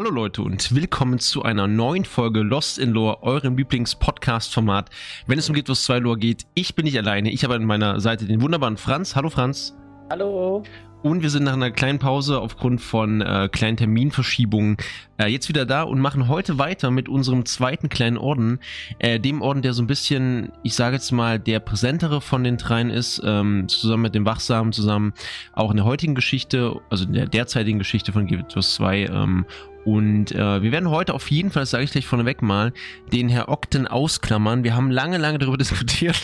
Hallo Leute und willkommen zu einer neuen Folge Lost in Lore, eurem Lieblings-Podcast-Format. Wenn es um Guild Wars 2 Lore geht, ich bin nicht alleine. Ich habe an meiner Seite den wunderbaren Franz. Hallo Franz. Hallo. Und wir sind nach einer kleinen Pause aufgrund von äh, kleinen Terminverschiebungen äh, jetzt wieder da und machen heute weiter mit unserem zweiten kleinen Orden. Äh, dem Orden, der so ein bisschen, ich sage jetzt mal, der präsentere von den dreien ist, ähm, zusammen mit dem Wachsamen, zusammen auch in der heutigen Geschichte, also in der derzeitigen Geschichte von Wars 2. Ähm, und äh, wir werden heute auf jeden Fall, das sage ich gleich vorneweg mal, den Herr Okten ausklammern. Wir haben lange, lange darüber diskutiert.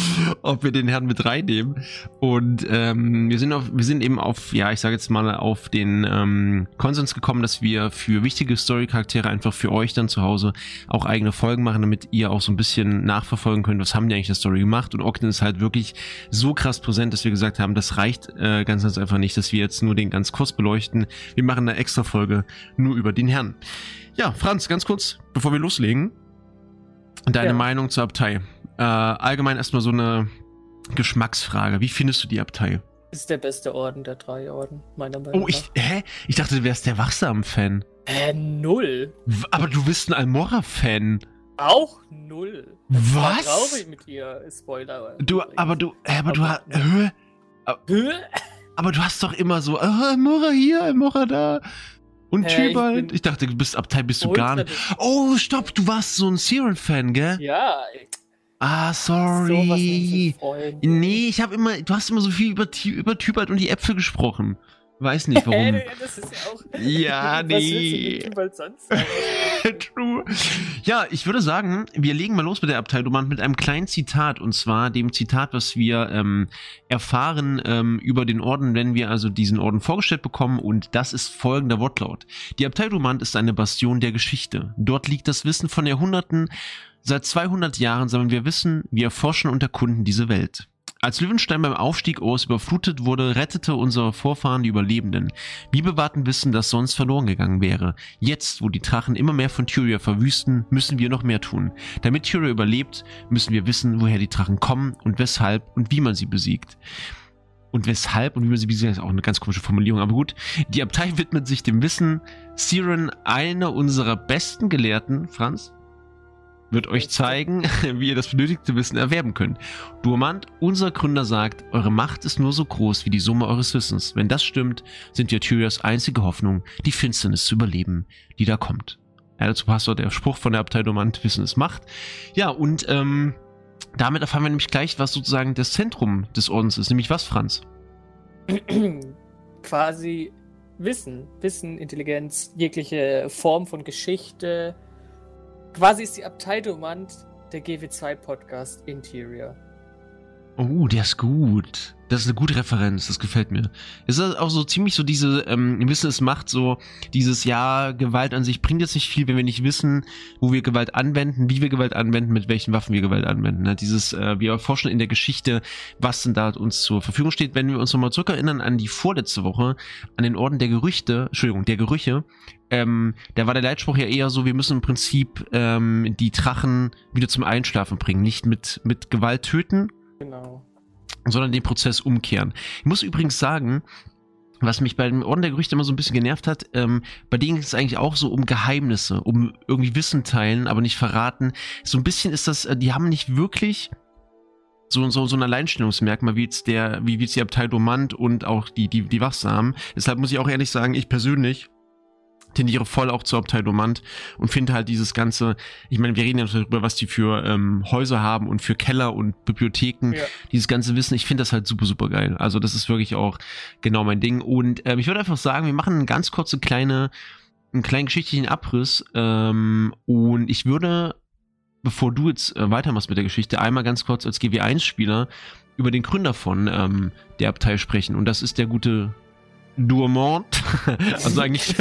ob wir den Herrn mit reinnehmen. Und ähm, wir sind auf, wir sind eben auf, ja, ich sage jetzt mal, auf den ähm, Konsens gekommen, dass wir für wichtige Story-Charaktere einfach für euch dann zu Hause auch eigene Folgen machen, damit ihr auch so ein bisschen nachverfolgen könnt, was haben die eigentlich der Story gemacht. Und Ogden ist halt wirklich so krass präsent, dass wir gesagt haben, das reicht äh, ganz, ganz einfach nicht, dass wir jetzt nur den ganz kurz beleuchten. Wir machen eine extra Folge nur über den Herrn. Ja, Franz, ganz kurz, bevor wir loslegen. Deine ja. Meinung zur Abtei. Äh, allgemein erstmal so eine Geschmacksfrage. Wie findest du die Abtei? Ist der beste Orden der drei Orden, meiner Meinung nach. Oh, ich, hä? Ich dachte, du wärst der Wachsamen-Fan. Äh, null. Aber du bist ein Almora-Fan. Auch null. Das Was? traurig mit dir, Spoiler. Du, aber du, äh, aber du hast, hä? Hä? Aber du hast doch immer so, oh, Almora hier, Almora da. Und hey, Tybalt. Ich, ich, dachte, du bist Abtei, bist du gar nicht. Oh, stopp, du warst so ein Siren-Fan, gell? Ja, Ah, sorry. Nee, ich habe immer, du hast immer so viel über, über Tybalt und die Äpfel gesprochen. Weiß nicht warum. das ist ja auch. Ja, nee. sonst True. Ja, ich würde sagen, wir legen mal los mit der Abteilung mit einem kleinen Zitat. Und zwar dem Zitat, was wir ähm, erfahren ähm, über den Orden, wenn wir also diesen Orden vorgestellt bekommen. Und das ist folgender Wortlaut. Die Abtei Romand ist eine Bastion der Geschichte. Dort liegt das Wissen von Jahrhunderten Seit 200 Jahren sammeln wir Wissen, wir erforschen und erkunden diese Welt. Als Löwenstein beim Aufstieg Urs überflutet wurde, rettete unsere Vorfahren die Überlebenden. Wir bewahrten Wissen, das sonst verloren gegangen wäre. Jetzt, wo die Drachen immer mehr von Tyria verwüsten, müssen wir noch mehr tun. Damit Tyria überlebt, müssen wir wissen, woher die Drachen kommen und weshalb und wie man sie besiegt. Und weshalb und wie man sie besiegt, ist auch eine ganz komische Formulierung, aber gut. Die Abtei widmet sich dem Wissen. Siren, einer unserer besten Gelehrten, Franz? Wird euch zeigen, wie ihr das benötigte Wissen erwerben könnt. Durmand, unser Gründer, sagt, eure Macht ist nur so groß wie die Summe eures Wissens. Wenn das stimmt, sind wir Tyrias einzige Hoffnung, die Finsternis zu überleben, die da kommt. Ja, dazu passt auch der Spruch von der Abtei Durmand, Wissen ist Macht. Ja, und ähm, damit erfahren wir nämlich gleich, was sozusagen das Zentrum des Ordens ist. Nämlich was, Franz? Quasi Wissen. Wissen, Intelligenz, jegliche Form von Geschichte, Quasi ist die Abtei Domant der GW2 Podcast Interior. Oh, der ist gut. Das ist eine gute Referenz, das gefällt mir. Es ist auch so ziemlich so diese, ähm, Wissen es macht so dieses, ja, Gewalt an sich bringt jetzt nicht viel, wenn wir nicht wissen, wo wir Gewalt anwenden, wie wir Gewalt anwenden, mit welchen Waffen wir Gewalt anwenden. Ne? Dieses, äh, wir erforschen in der Geschichte, was denn da uns zur Verfügung steht. Wenn wir uns nochmal zurückerinnern an die vorletzte Woche, an den Orden der Gerüchte, Entschuldigung, der Gerüche, ähm, da war der Leitspruch ja eher so, wir müssen im Prinzip ähm, die Drachen wieder zum Einschlafen bringen, nicht mit, mit Gewalt töten. Genau sondern den Prozess umkehren. Ich muss übrigens sagen, was mich bei dem Orden der Gerüchte immer so ein bisschen genervt hat, ähm, bei denen geht es eigentlich auch so um Geheimnisse, um irgendwie Wissen teilen, aber nicht verraten. So ein bisschen ist das, äh, die haben nicht wirklich so, so, so ein Alleinstellungsmerkmal, wie jetzt der, wie, wie jetzt die Abtei Domant und auch die, die, die Wachsamen. Deshalb muss ich auch ehrlich sagen, ich persönlich tendiere voll auch zur Abtei Domant und finde halt dieses ganze, ich meine, wir reden ja darüber, was die für ähm, Häuser haben und für Keller und Bibliotheken, ja. dieses ganze Wissen, ich finde das halt super, super geil. Also das ist wirklich auch genau mein Ding. Und ähm, ich würde einfach sagen, wir machen eine ganz kurze kleine, einen kleinen geschichtlichen Abriss ähm, und ich würde, bevor du jetzt äh, weitermachst mit der Geschichte, einmal ganz kurz als GW1-Spieler über den Gründer von ähm, der Abtei sprechen und das ist der gute Durmont, also eigentlich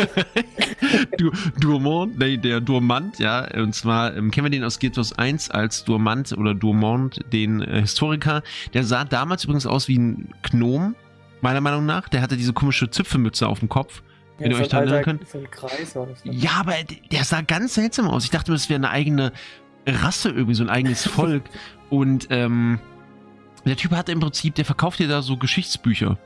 du, Durmont, nee, der Durmant, ja, und zwar ähm, kennen wir den aus Guild 1 als Durmant oder Durmont, den äh, Historiker. Der sah damals übrigens aus wie ein Gnom, meiner Meinung nach. Der hatte diese komische Zipfelmütze auf dem Kopf. Ja, wenn ihr euch da erinnern könnt. So Kreis ja, aber der sah ganz seltsam aus. Ich dachte, das wäre eine eigene Rasse, irgendwie so ein eigenes Volk. und ähm, der Typ hatte im Prinzip, der verkauft dir da so Geschichtsbücher.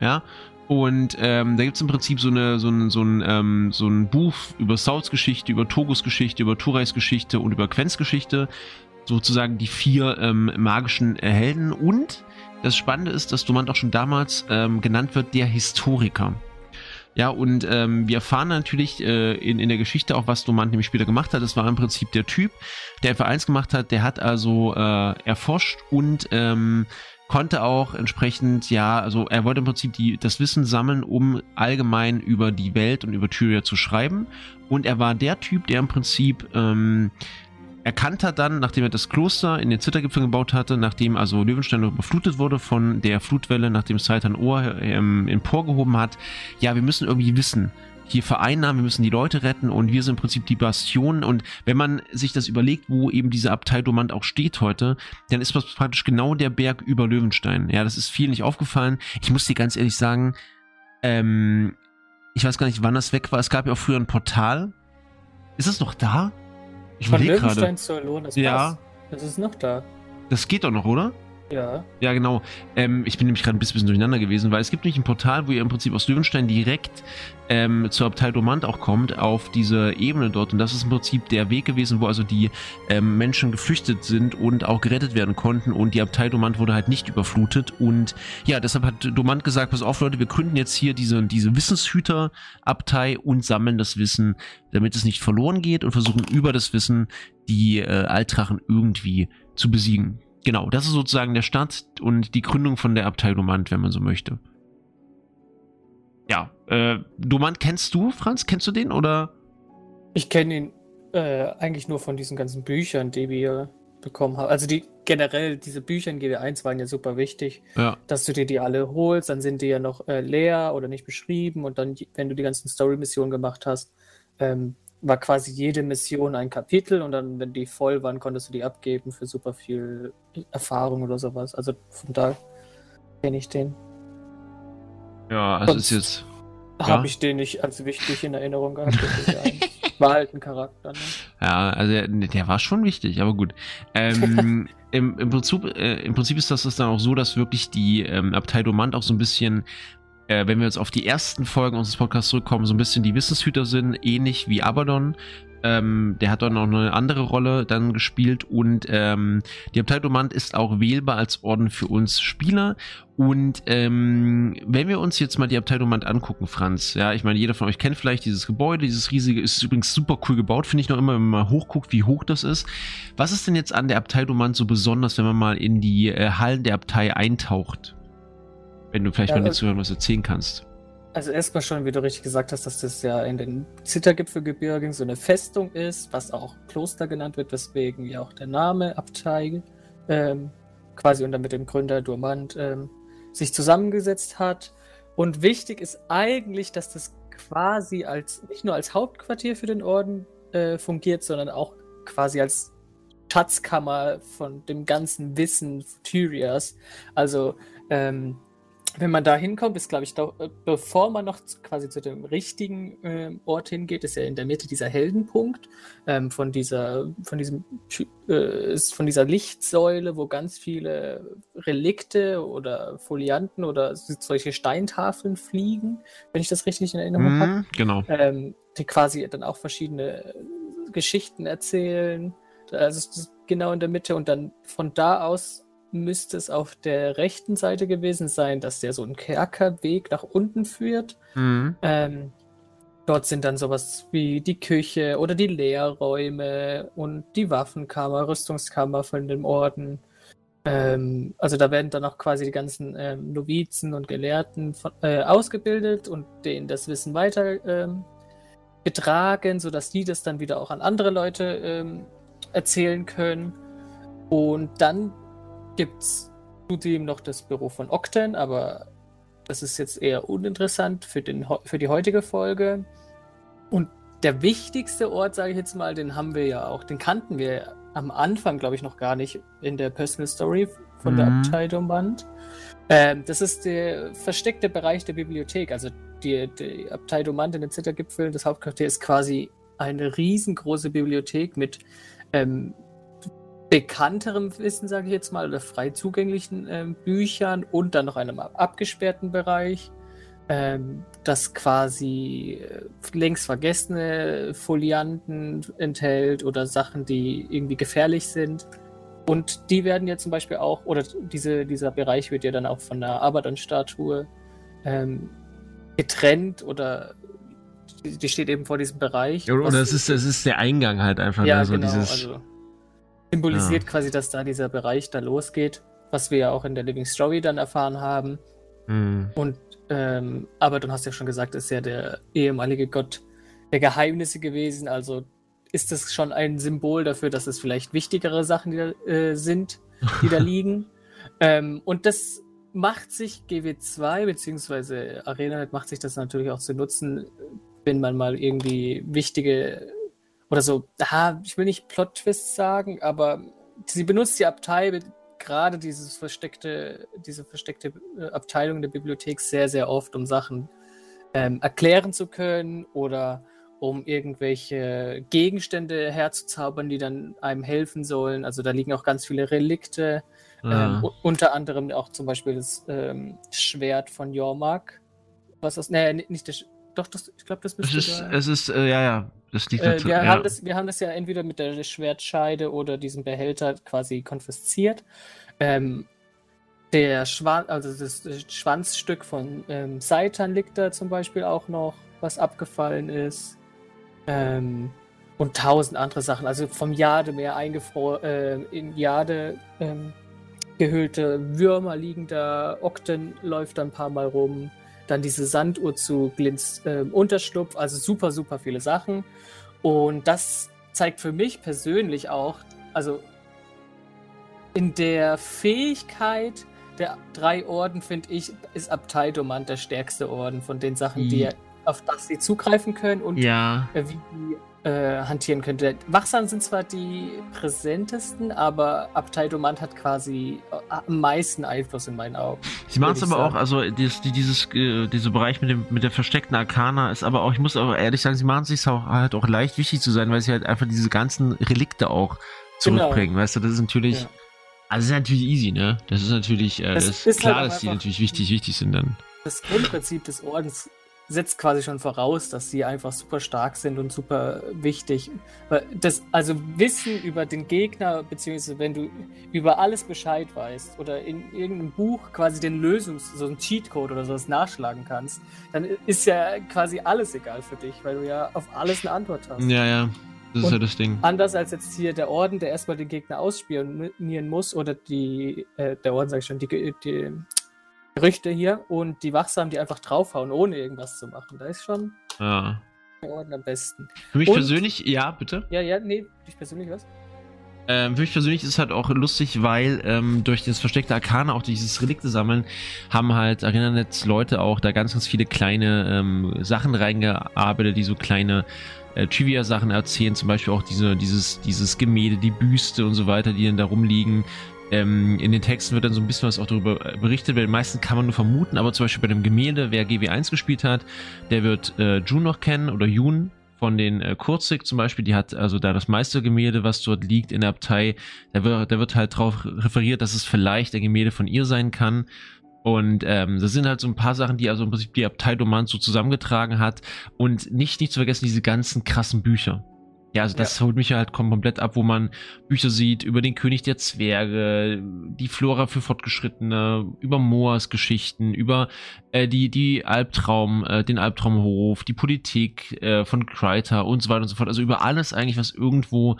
Ja, Und ähm, da gibt es im Prinzip so, eine, so, ein, so, ein, ähm, so ein Buch über Sauls Geschichte, über Togos Geschichte, über Turais Geschichte und über Quens Geschichte. Sozusagen die vier ähm, magischen Helden. Und das Spannende ist, dass Dumont auch schon damals ähm, genannt wird, der Historiker. Ja, und ähm, wir erfahren natürlich äh, in, in der Geschichte auch, was Dumont nämlich später gemacht hat. Das war im Prinzip der Typ, der F1 gemacht hat. Der hat also äh, erforscht und ähm, konnte auch entsprechend, ja, also er wollte im Prinzip die, das Wissen sammeln, um allgemein über die Welt und über Tyria zu schreiben. Und er war der Typ, der im Prinzip ähm, erkannt hat dann, nachdem er das Kloster in den Zittergipfel gebaut hatte, nachdem also Löwenstein überflutet wurde von der Flutwelle, nachdem Seitan Ohr ähm, emporgehoben hat, ja, wir müssen irgendwie wissen, hier vereinnahmen, wir müssen die Leute retten und wir sind im Prinzip die Bastion. Und wenn man sich das überlegt, wo eben diese Abtei Domant auch steht heute, dann ist das praktisch genau der Berg über Löwenstein. Ja, das ist viel nicht aufgefallen. Ich muss dir ganz ehrlich sagen, ähm, ich weiß gar nicht, wann das weg war. Es gab ja auch früher ein Portal. Ist es noch da? Ich Von Löwenstein zur Lohn, das ja. Passt. Das ist noch da. Das geht doch noch, oder? Ja. Ja, genau. Ähm, ich bin nämlich gerade ein bisschen durcheinander gewesen, weil es gibt nämlich ein Portal, wo ihr im Prinzip aus Löwenstein direkt ähm, zur Abtei Domant auch kommt, auf diese Ebene dort. Und das ist im Prinzip der Weg gewesen, wo also die ähm, Menschen geflüchtet sind und auch gerettet werden konnten. Und die Abtei Domant wurde halt nicht überflutet. Und ja, deshalb hat Domant gesagt, pass auf Leute, wir gründen jetzt hier diese, diese Wissenshüter-Abtei und sammeln das Wissen, damit es nicht verloren geht und versuchen über das Wissen die äh, Altrachen irgendwie zu besiegen. Genau, das ist sozusagen der Start und die Gründung von der Abtei Domant, wenn man so möchte. Ja, äh, Domant kennst du, Franz? Kennst du den oder? Ich kenne ihn äh, eigentlich nur von diesen ganzen Büchern, die wir bekommen haben. Also die generell, diese Bücher in GW1 waren ja super wichtig, ja. dass du dir die alle holst, dann sind die ja noch äh, leer oder nicht beschrieben und dann, wenn du die ganzen Story-Missionen gemacht hast, ähm, war quasi jede Mission ein Kapitel und dann, wenn die voll waren, konntest du die abgeben für super viel Erfahrung oder sowas. Also von da kenne ich den. Ja, also ist jetzt. Habe ja? ich den nicht als wichtig in Erinnerung gehabt. war halt ein Charakter. Ne? Ja, also der, der, war schon wichtig, aber gut. Ähm, im, im, Prinzip, äh, Im Prinzip ist das, das dann auch so, dass wirklich die ähm, Abtei Domant auch so ein bisschen äh, wenn wir jetzt auf die ersten Folgen unseres Podcasts zurückkommen, so ein bisschen die Wissenshüter sind, ähnlich wie Abaddon. Ähm, der hat dann noch eine andere Rolle dann gespielt und ähm, die Abteilung ist auch wählbar als Orden für uns Spieler. Und ähm, wenn wir uns jetzt mal die Abteilung angucken, Franz, ja, ich meine, jeder von euch kennt vielleicht dieses Gebäude, dieses riesige, ist übrigens super cool gebaut, finde ich noch immer, wenn man mal hochguckt, wie hoch das ist. Was ist denn jetzt an der Abteilung so besonders, wenn man mal in die äh, Hallen der Abtei eintaucht? Wenn du vielleicht ja, mal dazu was erzählen kannst. Also erstmal schon, wie du richtig gesagt hast, dass das ja in den Zittergipfelgebirgen so eine Festung ist, was auch Kloster genannt wird, weswegen ja auch der Name Abtei ähm, quasi unter mit dem Gründer Durmand ähm, sich zusammengesetzt hat. Und wichtig ist eigentlich, dass das quasi als nicht nur als Hauptquartier für den Orden äh, fungiert, sondern auch quasi als Schatzkammer von dem ganzen Wissen Tyrias. Also ähm, wenn man da hinkommt, ist, glaube ich, da, äh, bevor man noch quasi zu dem richtigen äh, Ort hingeht, ist ja in der Mitte dieser Heldenpunkt ähm, von dieser, von diesem, äh, von dieser Lichtsäule, wo ganz viele Relikte oder Folianten oder solche Steintafeln fliegen, wenn ich das richtig in Erinnerung mm, habe. Genau. Ähm, die quasi dann auch verschiedene Geschichten erzählen. Also genau in der Mitte und dann von da aus müsste es auf der rechten Seite gewesen sein, dass der so ein Kerkerweg nach unten führt. Mhm. Ähm, dort sind dann sowas wie die Küche oder die Lehrräume und die Waffenkammer, Rüstungskammer von dem Orden. Ähm, also da werden dann auch quasi die ganzen ähm, Novizen und Gelehrten von, äh, ausgebildet und denen das Wissen weiter ähm, getragen, sodass die das dann wieder auch an andere Leute ähm, erzählen können. Und dann gibt es zudem noch das Büro von Octen, aber das ist jetzt eher uninteressant für, den, für die heutige Folge. Und der wichtigste Ort, sage ich jetzt mal, den haben wir ja auch, den kannten wir am Anfang, glaube ich, noch gar nicht in der Personal Story von mhm. der Abteilung Band. Ähm, das ist der versteckte Bereich der Bibliothek. Also die, die Abtei Domant in den Zittergipfeln, das Hauptquartier, ist quasi eine riesengroße Bibliothek mit ähm, bekannterem Wissen, sage ich jetzt mal, oder frei zugänglichen äh, Büchern und dann noch einem abgesperrten Bereich. ähm, das quasi äh, längst vergessene Folianten enthält oder Sachen, die irgendwie gefährlich sind. Und die werden ja zum Beispiel auch, oder diese, dieser Bereich wird ja dann auch von der Abaddon-Statue ähm, getrennt oder die steht eben vor diesem Bereich. Oder das ist, das ist der Eingang halt einfach. Ja, ne? so genau, dieses, also symbolisiert ja. quasi, dass da dieser Bereich da losgeht, was wir ja auch in der Living Story dann erfahren haben. Mhm. Und ähm, aber du hast ja schon gesagt, ist ja der ehemalige Gott der Geheimnisse gewesen, also ist das schon ein Symbol dafür, dass es vielleicht wichtigere Sachen die da, äh, sind, die da liegen. Ähm, und das macht sich GW2 bzw. ArenaNet macht sich das natürlich auch zu nutzen, wenn man mal irgendwie wichtige oder so, aha, ich will nicht Plot-Twists sagen, aber sie benutzt die Abtei, gerade dieses versteckte, diese versteckte äh, Abteilung der Bibliothek sehr, sehr oft, um Sachen ähm, erklären zu können oder um irgendwelche Gegenstände herzuzaubern, die dann einem helfen sollen. Also da liegen auch ganz viele Relikte, ah. ähm, unter anderem auch zum Beispiel das ähm, Schwert von Jormak. Was das? Nee, nicht das. Doch, das, ich glaube, das müsste. Es ist, da, es ist äh, ja, ja. Das liegt äh, wir, ja. haben das, wir haben das ja entweder mit der Schwertscheide oder diesem Behälter quasi konfisziert. Ähm, der Schwan also das, das Schwanzstück von ähm, Seitan liegt da zum Beispiel auch noch, was abgefallen ist. Ähm, und tausend andere Sachen. Also vom Jademeer eingefroren, äh, in Jade ähm, gehüllte Würmer liegen da, Okten läuft da ein paar Mal rum, dann diese Sanduhr zu Glints äh, Unterschlupf, also super, super viele Sachen. Und das zeigt für mich persönlich auch, also in der Fähigkeit der drei Orden, finde ich, ist Abtei Domant der stärkste Orden von den Sachen, die, die auf das sie zugreifen können und ja. Äh, wie die äh, hantieren können. Wachsam sind zwar die präsentesten, aber Abtei Domant hat quasi äh, am meisten Einfluss in meinen Augen. Sie machen es aber sagen. auch, also dieses, dieses, äh, dieser Bereich mit, dem, mit der versteckten Arkana ist aber auch, ich muss aber ehrlich sagen, sie machen es sich auch, halt auch leicht wichtig zu sein, weil sie halt einfach diese ganzen Relikte auch zurückbringen. Genau. Weißt du, das ist natürlich. Ja. Also das ist natürlich easy, ne? Das ist natürlich, äh, das, das ist klar, halt dass die natürlich wichtig, wichtig sind dann. Das Grundprinzip des Ordens setzt quasi schon voraus, dass sie einfach super stark sind und super wichtig. Das, also Wissen über den Gegner, beziehungsweise wenn du über alles Bescheid weißt oder in irgendeinem Buch quasi den Lösungs-, so ein Cheatcode oder sowas nachschlagen kannst, dann ist ja quasi alles egal für dich, weil du ja auf alles eine Antwort hast. Ja, ja. Das ist ja das Ding. Anders als jetzt hier der Orden, der erstmal den Gegner ausspionieren muss, oder die, äh, der Orden, sag ich schon, die, die Gerüchte hier und die Wachsamen, die einfach draufhauen, ohne irgendwas zu machen. Da ist schon ja. der Orden am besten. Für mich und, persönlich, ja, bitte. Ja, ja, nee, für dich persönlich was? Ähm, für mich persönlich ist es halt auch lustig, weil ähm, durch das versteckte Arkane, auch dieses Relikte sammeln, haben halt ArenaNet Leute auch da ganz, ganz viele kleine ähm, Sachen reingearbeitet, die so kleine äh, Trivia-Sachen erzählen, zum Beispiel auch diese, dieses, dieses Gemälde, die Büste und so weiter, die dann da rumliegen. Ähm, in den Texten wird dann so ein bisschen was auch darüber äh, berichtet, weil die meisten kann man nur vermuten, aber zum Beispiel bei dem Gemälde, wer GW1 gespielt hat, der wird äh, June noch kennen oder June von den äh, Kurzig zum Beispiel, die hat also da das meiste Gemälde, was dort liegt in der Abtei, da wird, da wird halt drauf referiert, dass es vielleicht ein Gemälde von ihr sein kann. Und ähm, das sind halt so ein paar Sachen, die also im Prinzip die Abtei Domant so zusammengetragen hat. Und nicht, nicht zu vergessen, diese ganzen krassen Bücher. Ja, also das ja. holt mich halt komplett ab, wo man Bücher sieht über den König der Zwerge, die Flora für Fortgeschrittene, über Moas Geschichten, über äh, die, die Albtraum, äh, den Albtraumhof, die Politik äh, von Kreiter und so weiter und so fort. Also über alles eigentlich, was irgendwo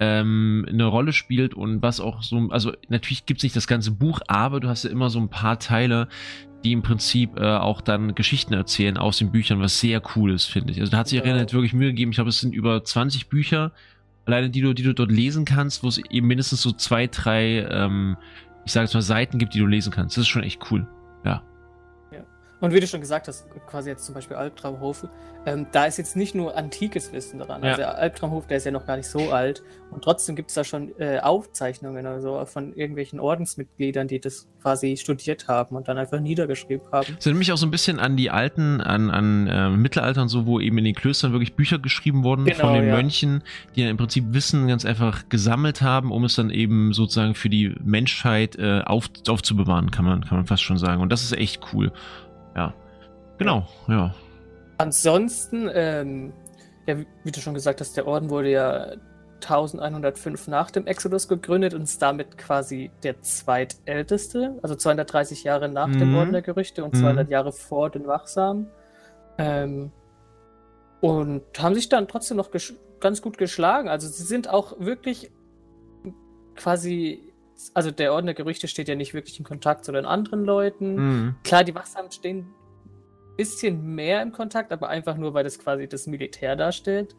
ähm, eine Rolle spielt und was auch so, also natürlich gibt es nicht das ganze Buch, aber du hast ja immer so ein paar Teile, die im Prinzip äh, auch dann Geschichten erzählen aus den Büchern, was sehr cool ist, finde ich. Also da hat sich ja. Arena wirklich Mühe gegeben. Ich glaube, es sind über 20 Bücher, alleine die du, die du dort lesen kannst, wo es eben mindestens so zwei, drei, ähm, ich sage jetzt mal, Seiten gibt, die du lesen kannst. Das ist schon echt cool. Und wie du schon gesagt hast, quasi jetzt zum Beispiel Albtraumhof, ähm, da ist jetzt nicht nur antikes Wissen dran. Ja. Also der Albtraumhof, der ist ja noch gar nicht so alt. Und trotzdem gibt es da schon äh, Aufzeichnungen also von irgendwelchen Ordensmitgliedern, die das quasi studiert haben und dann einfach niedergeschrieben haben. Das erinnert mich auch so ein bisschen an die alten, an, an äh, Mittelalter und so, wo eben in den Klöstern wirklich Bücher geschrieben wurden genau, von den ja. Mönchen, die dann im Prinzip Wissen ganz einfach gesammelt haben, um es dann eben sozusagen für die Menschheit äh, auf, aufzubewahren, kann man, kann man fast schon sagen. Und das ist echt cool. Ja. Genau, ja. Ansonsten, ähm, ja, wie du schon gesagt hast, der Orden wurde ja 1105 nach dem Exodus gegründet und ist damit quasi der zweitälteste, also 230 Jahre nach mhm. dem Orden der Gerüchte und 200 mhm. Jahre vor den Wachsamen. Ähm, und haben sich dann trotzdem noch ganz gut geschlagen. Also sie sind auch wirklich quasi, also der Orden der Gerüchte steht ja nicht wirklich in Kontakt zu den anderen Leuten. Mhm. Klar, die Wachsamen stehen bisschen mehr im Kontakt, aber einfach nur, weil das quasi das Militär darstellt.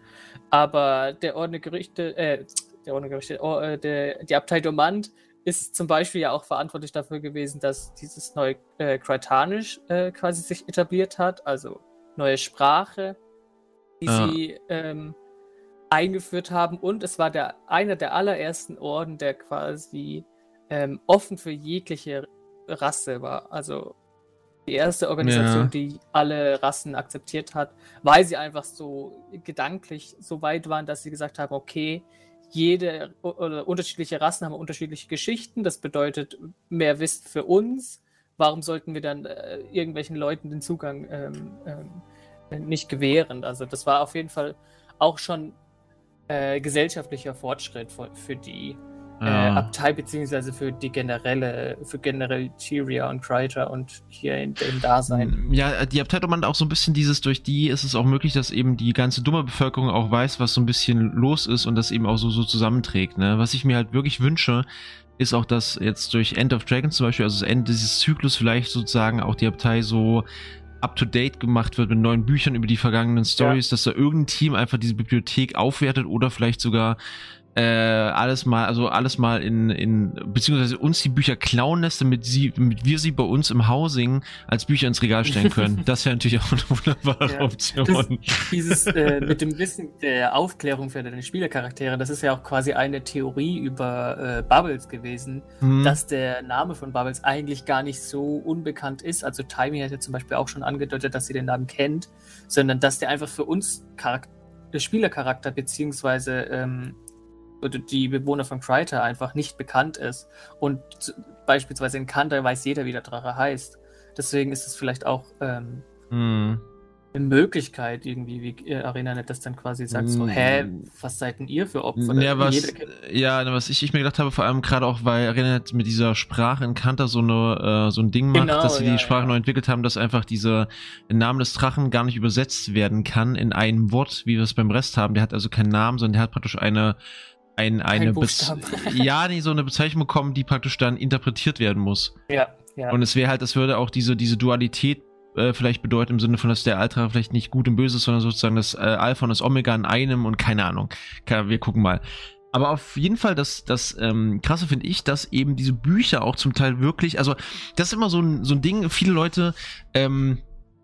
Aber der Orden der Gerüchte, äh, der Orden der Gerüchte, oh, äh, der, die Abtei Domand ist zum Beispiel ja auch verantwortlich dafür gewesen, dass dieses neue äh, Kreitanisch äh, quasi sich etabliert hat, also neue Sprache, die ah. sie ähm, eingeführt haben. Und es war der einer der allerersten Orden, der quasi ähm, offen für jegliche Rasse war. Also die erste Organisation, ja. die alle Rassen akzeptiert hat, weil sie einfach so gedanklich so weit waren, dass sie gesagt haben, okay, jede oder unterschiedliche Rassen haben unterschiedliche Geschichten, das bedeutet mehr Wissen für uns. Warum sollten wir dann äh, irgendwelchen Leuten den Zugang ähm, ähm, nicht gewähren? Also das war auf jeden Fall auch schon äh, gesellschaftlicher Fortschritt für, für die ja. äh, Abtei, beziehungsweise für die generelle, für generell Tyria und Kryter und hier in dem Dasein. Ja, die Abtei man auch so ein bisschen dieses, durch die ist es auch möglich, dass eben die ganze dumme Bevölkerung auch weiß, was so ein bisschen los ist und das eben auch so, so zusammenträgt. Ne? Was ich mir halt wirklich wünsche, ist auch, dass jetzt durch End of Dragons zum Beispiel, also das Ende dieses Zyklus vielleicht sozusagen auch die Abtei so up-to-date gemacht wird mit neuen Büchern über die vergangenen Stories, ja. dass da irgendein Team einfach diese Bibliothek aufwertet oder vielleicht sogar äh, alles mal, also alles mal in, in, beziehungsweise uns die Bücher klauen lässt, damit sie, damit wir sie bei uns im Housing als Bücher ins Regal stellen können. Das wäre natürlich auch eine wunderbare ja, Option. Das, dieses äh, mit dem Wissen der Aufklärung für deine Spielercharaktere, das ist ja auch quasi eine Theorie über äh, Bubbles gewesen, mhm. dass der Name von Bubbles eigentlich gar nicht so unbekannt ist. Also Timey hat ja zum Beispiel auch schon angedeutet, dass sie den Namen kennt, sondern dass der einfach für uns Charakter Spielercharakter beziehungsweise ähm, die Bewohner von Kryter einfach nicht bekannt ist. Und beispielsweise in Kanda weiß jeder, wie der Drache heißt. Deswegen ist es vielleicht auch ähm, mm. eine Möglichkeit, irgendwie, wie ArenaNet das dann quasi sagt: mm. so, hä, was seid denn ihr für Opfer? Ja, was, ja, was ich, ich mir gedacht habe, vor allem gerade auch, weil ArenaNet mit dieser Sprache in Kanta so, eine, äh, so ein Ding macht, genau, dass sie ja, die Sprache ja. neu entwickelt haben, dass einfach dieser Name des Drachen gar nicht übersetzt werden kann in einem Wort, wie wir es beim Rest haben. Der hat also keinen Namen, sondern der hat praktisch eine ein, eine ja, nee, so eine Bezeichnung bekommen, die praktisch dann interpretiert werden muss. Ja, ja. Und es wäre halt, das würde auch diese, diese Dualität äh, vielleicht bedeuten, im Sinne von, dass der Alter vielleicht nicht gut und böse ist, sondern sozusagen das äh, Alpha und das Omega in einem und keine Ahnung. Wir gucken mal. Aber auf jeden Fall, das, das ähm, Krasse finde ich, dass eben diese Bücher auch zum Teil wirklich, also das ist immer so ein, so ein Ding, viele Leute ähm,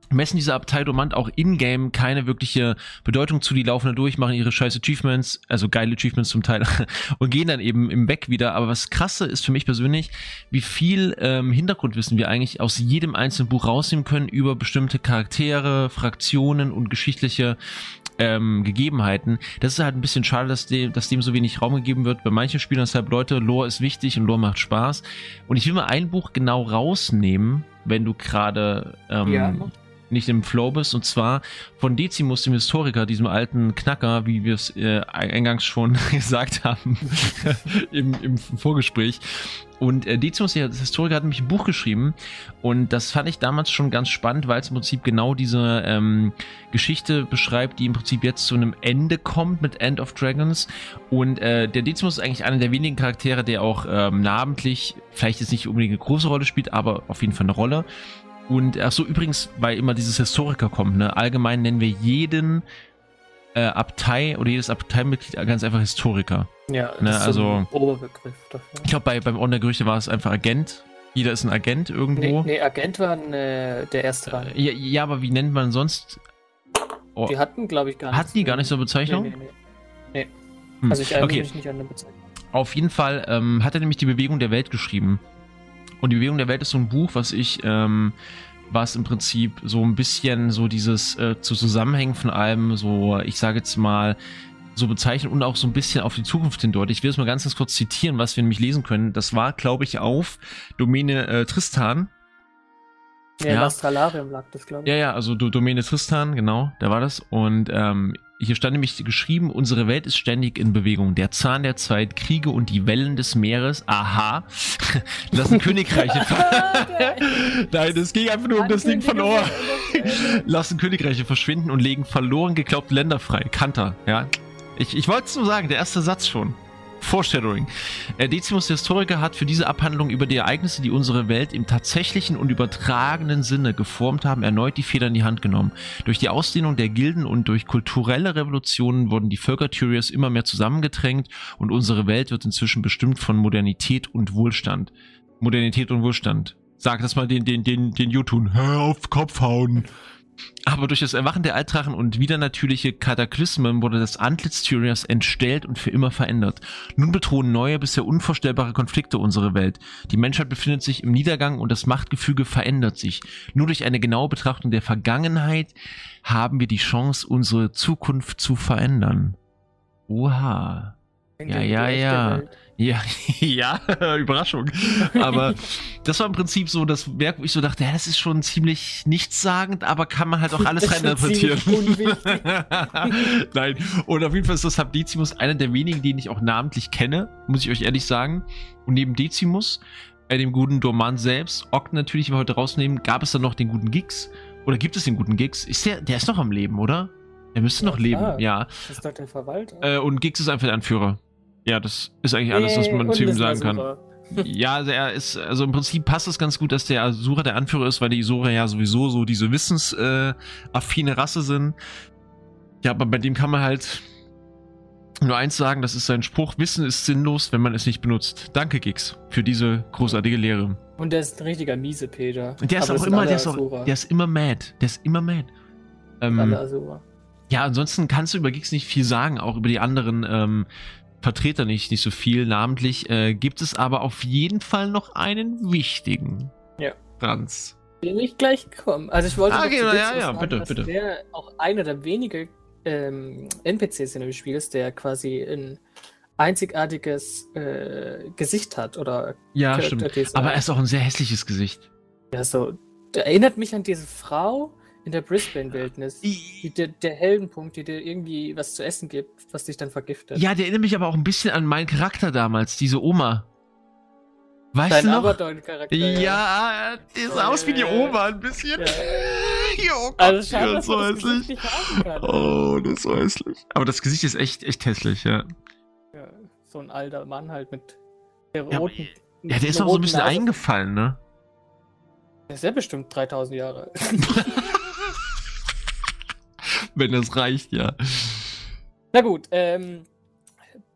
messen diese Abtei Domant auch in-game keine wirkliche Bedeutung zu. Die laufen da durch, machen ihre scheiß Achievements, also geile Achievements zum Teil, und gehen dann eben im Back wieder. Aber was krasse ist für mich persönlich, wie viel ähm, Hintergrundwissen wir eigentlich aus jedem einzelnen Buch rausnehmen können über bestimmte Charaktere, Fraktionen und geschichtliche ähm, Gegebenheiten. Das ist halt ein bisschen schade, dass dem, dass dem so wenig Raum gegeben wird. Bei manchen Spielen deshalb, Leute, Lore ist wichtig und Lore macht Spaß. Und ich will mal ein Buch genau rausnehmen, wenn du gerade ähm, ja nicht im Flow bist, und zwar von Decimus, dem Historiker, diesem alten Knacker, wie wir es äh, eingangs schon gesagt haben im, im Vorgespräch. Und äh, Decimus, der Historiker, hat nämlich ein Buch geschrieben und das fand ich damals schon ganz spannend, weil es im Prinzip genau diese ähm, Geschichte beschreibt, die im Prinzip jetzt zu einem Ende kommt mit End of Dragons. Und äh, der Decimus ist eigentlich einer der wenigen Charaktere, der auch ähm, namentlich, vielleicht jetzt nicht unbedingt eine große Rolle spielt, aber auf jeden Fall eine Rolle. Und ach so, übrigens, weil immer dieses Historiker kommt, ne? Allgemein nennen wir jeden äh, Abtei oder jedes Abteimitglied ganz einfach Historiker. Ja, ne? das ist also, ein Oberbegriff dafür. Ich glaube, bei, beim Orden der Gerüchte war es einfach Agent. Jeder ist ein Agent irgendwo. Nee, nee Agent war äh, der erste Rang. Ja, ja, aber wie nennt man sonst? Oh. Die hatten, glaube ich, gar nicht. Hatten die gar nicht so eine Bezeichnung? Nee, nee, nee. nee. Hm. Also ich erinnere okay. mich nicht an eine Bezeichnung. Auf jeden Fall ähm, hat er nämlich die Bewegung der Welt geschrieben. Und die Bewegung der Welt ist so ein Buch, was ich, ähm, was im Prinzip so ein bisschen so dieses äh, zu Zusammenhängen von allem, so, ich sage jetzt mal, so bezeichnet und auch so ein bisschen auf die Zukunft hindeutet. Ich will es mal ganz, ganz kurz zitieren, was wir nämlich lesen können. Das war, glaube ich, auf Domäne äh, Tristan. Ja, Ja. in Astralarium lag das, glaube ich. Ja, ja, also Do Domäne Tristan, genau, da war das. Und ähm, hier stand nämlich geschrieben, unsere Welt ist ständig in Bewegung. Der Zahn der Zeit, Kriege und die Wellen des Meeres, aha, lassen Königreiche Nein, es ging einfach nur um das Ding verloren. Lassen Königreiche verschwinden und legen verloren geglaubte Länder frei. Kanter, ja. Ich, ich wollte es nur sagen, der erste Satz schon. Foreshadowing. Äh, Decimus der Historiker hat für diese Abhandlung über die Ereignisse, die unsere Welt im tatsächlichen und übertragenen Sinne geformt haben, erneut die Feder in die Hand genommen. Durch die Ausdehnung der Gilden und durch kulturelle Revolutionen wurden die Völker Tyrias immer mehr zusammengedrängt und unsere Welt wird inzwischen bestimmt von Modernität und Wohlstand. Modernität und Wohlstand. Sag das mal den, den, den, den Jutun. Hör auf Kopf hauen. Aber durch das Erwachen der Altdrachen und widernatürliche Kataklysmen wurde das Antlitz Tyrias entstellt und für immer verändert. Nun bedrohen neue, bisher unvorstellbare Konflikte unsere Welt. Die Menschheit befindet sich im Niedergang und das Machtgefüge verändert sich. Nur durch eine genaue Betrachtung der Vergangenheit haben wir die Chance, unsere Zukunft zu verändern. Oha. Ja, ja, ja. Ja, ja, Überraschung. Aber das war im Prinzip so das Werk, wo ich so dachte, ja, das ist schon ziemlich nichtssagend, aber kann man halt auch alles reininterpretieren. Nein. Und auf jeden Fall ist das Decimus einer der wenigen, den ich auch namentlich kenne, muss ich euch ehrlich sagen. Und neben Decimus, äh, dem guten Dorman selbst, Ock natürlich, die wir heute rausnehmen, gab es dann noch den guten Gix. Oder gibt es den guten Gix? Ist der, der ist noch am Leben, oder? Er müsste Ja, noch leben, klar. ja. Das ist doch der Verwalter. Äh, und Gix ist einfach der Anführer. Ja, das ist eigentlich alles, was man zu ihm sagen kann. Ja, also er ist, also im Prinzip passt es ganz gut, dass der Asura der Anführer ist, weil die Isura ja sowieso so diese wissensaffine äh, Rasse sind. Ja, aber bei dem kann man halt nur eins sagen, das ist sein Spruch, Wissen ist sinnlos, wenn man es nicht benutzt. Danke, Gix, für diese großartige Lehre. Und der ist ein richtiger Miesepeter. Und der ist Aber auch immer, der ist, auch, Asura. der ist immer mad. Der ist immer mad. Ähm, alle Asura. ja, ansonsten kannst du über Gix nicht viel sagen, auch über die anderen ähm, Vertreter nicht, nicht so viel. Namentlich äh, gibt es aber auf jeden Fall noch einen wichtigen. Ja. Franz. Den ich gleich komme. Also ich wollte Ah, okay, zu ja, Decimus ja, sagen, bitte, dass bitte. der auch einer der wenigen ähm, NPCs in dem Spiel ist, der quasi ein einzigartiges äh, Gesicht hat oder Ja, Charakter stimmt. Aber er ist auch ein sehr hässliches Gesicht. ja so. Der erinnert mich an diese Frau in der Brisbane-Wildnis. Der, der Heldenpunkt, die dir irgendwie was zu essen gibt, was dich dann vergiftet. Ja, der erinnert mich aber auch ein bisschen an meinen Charakter damals, diese Oma. Weißt Dein du noch? Abaddon-Charakter. Ja, die sah aus wie die Oma ein bisschen. Ja. Ja, oh Gott, Also schade, ja, so das Gesicht hässlich. Oh, das ist so hässlich. Aber das Gesicht ist echt, echt hässlich, ja. Ja, so ein alter Mann halt mit der Ja, roten. Ja, der mit ist auch so ein bisschen Nase. eingefallen, ne? Der ist ja bestimmt 3000 Jahre alt. Wenn das reicht, ja. Na gut, ähm,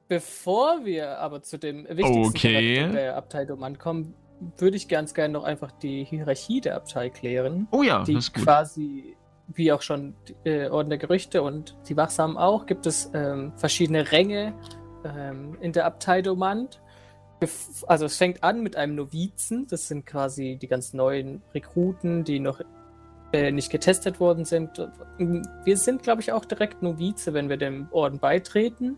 bevor wir aber zu dem wichtigsten Okay. Charakter der Abtei Doman kommen, würde ich ganz gerne noch einfach die Hierarchie der Abtei klären, Oh ja, die das ist gut. quasi, wie auch schon die, äh, Orden der Gerüchte und die Wachsamen auch, gibt es ähm, verschiedene Ränge ähm, in der Abtei Domand. Bef- Also es fängt an mit einem Novizen, das sind quasi die ganz neuen Rekruten, die noch äh, nicht getestet worden sind. Wir sind, glaube ich, auch direkt Novize, wenn wir dem Orden beitreten.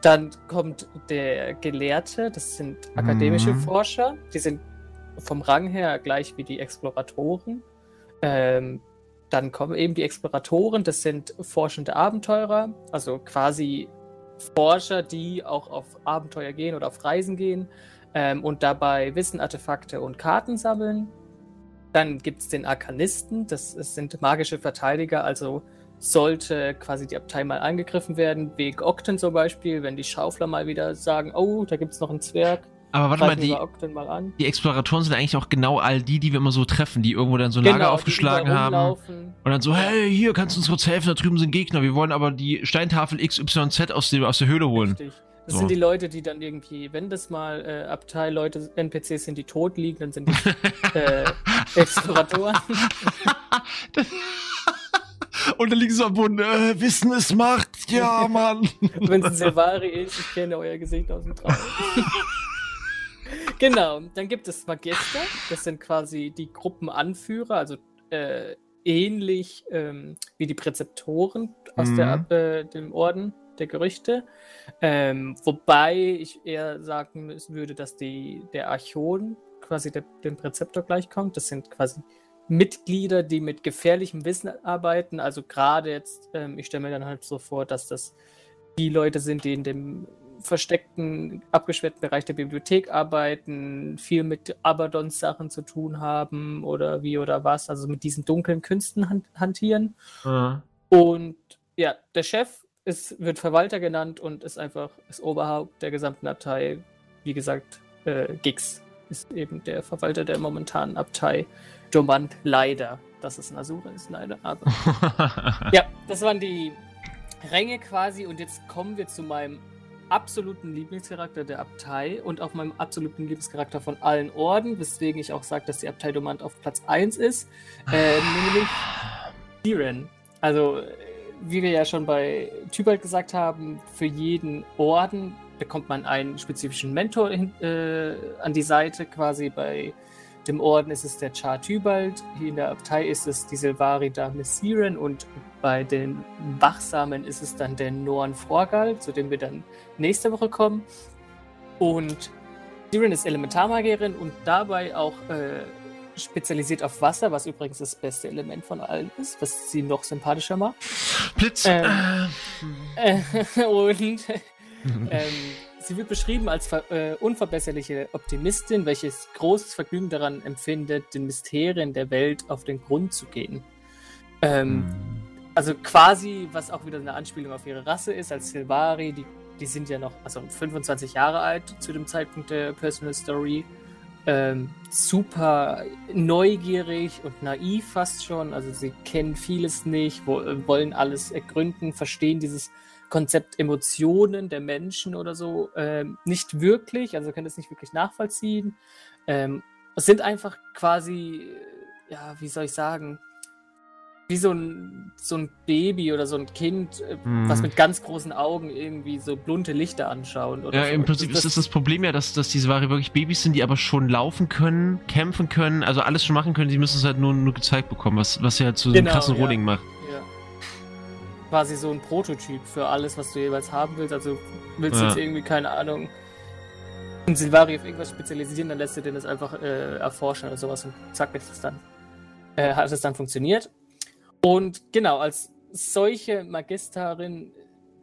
Dann kommt der Gelehrte, das sind akademische Mhm. Forscher, die sind vom Rang her gleich wie die Exploratoren. Ähm, dann kommen eben die Exploratoren, das sind forschende Abenteurer, also quasi Forscher, die auch auf Abenteuer gehen oder auf Reisen gehen ähm, und dabei Wissen, Artefakte und Karten sammeln. Dann gibt es den Arkanisten, das, sind magische Verteidiger, also sollte quasi die Abtei mal angegriffen werden, wegen Okten zum Beispiel, wenn die Schaufler mal wieder sagen, oh, da gibt es noch einen Zwerg, Aber warte mal, die, mal an. die Exploratoren sind eigentlich auch genau all die, die wir immer so treffen, die irgendwo dann so ein Lager Genau, die aufgeschlagen haben. rumlaufen. Und dann so, hey, hier kannst du uns kurz helfen, da drüben sind Gegner. Wir wollen aber die Steintafel XYZ aus, dem, aus der Höhle holen. Richtig. Das So. sind die Leute, die dann irgendwie, wenn das mal äh, Abteilleute, NPCs sind, die tot liegen, dann sind die äh, Exploratoren. Und dann liegen sie am Boden, äh, Wissen ist Macht, ja, Mann. wenn es ein Silvari ist, ich kenne euer Gesicht aus dem Traum. genau, dann gibt es Magister, das sind quasi die Gruppenanführer, also äh, ähnlich ähm, wie die Präzeptoren aus Mhm. der, äh, dem Orden der Gerüchte. Ähm, wobei ich eher sagen würde, dass die, der Archon quasi der, dem Präzeptor gleichkommt. Das sind quasi Mitglieder, die mit gefährlichem Wissen arbeiten. Also gerade jetzt, ähm, ich stelle mir dann halt so vor, dass das die Leute sind, die in dem versteckten, abgeschwächten Bereich der Bibliothek arbeiten, viel mit Abaddon-Sachen zu tun haben oder wie oder was, also mit diesen dunklen Künsten han hantieren. Mhm. Und ja, der Chef ist, wird Verwalter genannt und ist einfach das Oberhaupt der gesamten Abtei. Wie gesagt, äh, Gix ist eben der Verwalter der momentanen Abtei. Domant leider. Das ist ein Asura, ist leider. Aber ja, das waren die Ränge quasi. Und jetzt kommen wir zu meinem absoluten Lieblingscharakter der Abtei und auch meinem absoluten Lieblingscharakter von allen Orden, weswegen ich auch sage, dass die Abtei Domant auf Platz 1 ist, äh, nämlich Siren. Also, wie wir ja schon bei Tybalt gesagt haben, für jeden Orden bekommt man einen spezifischen Mentor hin, äh, an die Seite. Quasi bei dem Orden ist es der Char Tybalt, hier in der Abtei ist es die Silvari Dame Siren und bei den Wachsamen ist es dann der Norn Vorgal, zu dem wir dann nächste Woche kommen. Und Siren ist Elementarmagierin und dabei auch äh, spezialisiert auf Wasser, was übrigens das beste Element von allen ist, was sie noch sympathischer macht. Blitz. Ähm, äh, und ähm, sie wird beschrieben als äh, unverbesserliche Optimistin, welches großes Vergnügen daran empfindet, den Mysterien der Welt auf den Grund zu gehen. Ähm, mhm. Also quasi, was auch wieder eine Anspielung auf ihre Rasse ist, als Silvari, die, die sind ja noch also 25 Jahre alt zu dem Zeitpunkt der Personal Story. Ähm, super neugierig und naiv fast schon. Also sie kennen vieles nicht, wo, wollen alles ergründen, verstehen dieses Konzept Emotionen der Menschen oder so ähm, nicht wirklich, also können es nicht wirklich nachvollziehen. Ähm, es sind einfach quasi, ja, wie soll ich sagen, wie so ein, so ein Baby oder so ein Kind, hm. was mit ganz großen Augen irgendwie so bunte Lichter anschauen. ja, so. im Prinzip ist das, das Problem ja, dass, dass diese Ware wirklich Babys sind, die aber schon laufen können, kämpfen können, also alles schon machen können, sie müssen es halt nur, nur gezeigt bekommen, was, was ja zu so einem genau, krassen ja. Rolling macht. Ja. Quasi so ein Prototyp für alles, was du jeweils haben willst. Also willst du ja. jetzt irgendwie, keine Ahnung, ein Silvari auf irgendwas spezialisieren, dann lässt du den das einfach äh, erforschen oder sowas und zack, ist es dann. Äh, hat es dann funktioniert. Und genau, als solche Magisterin,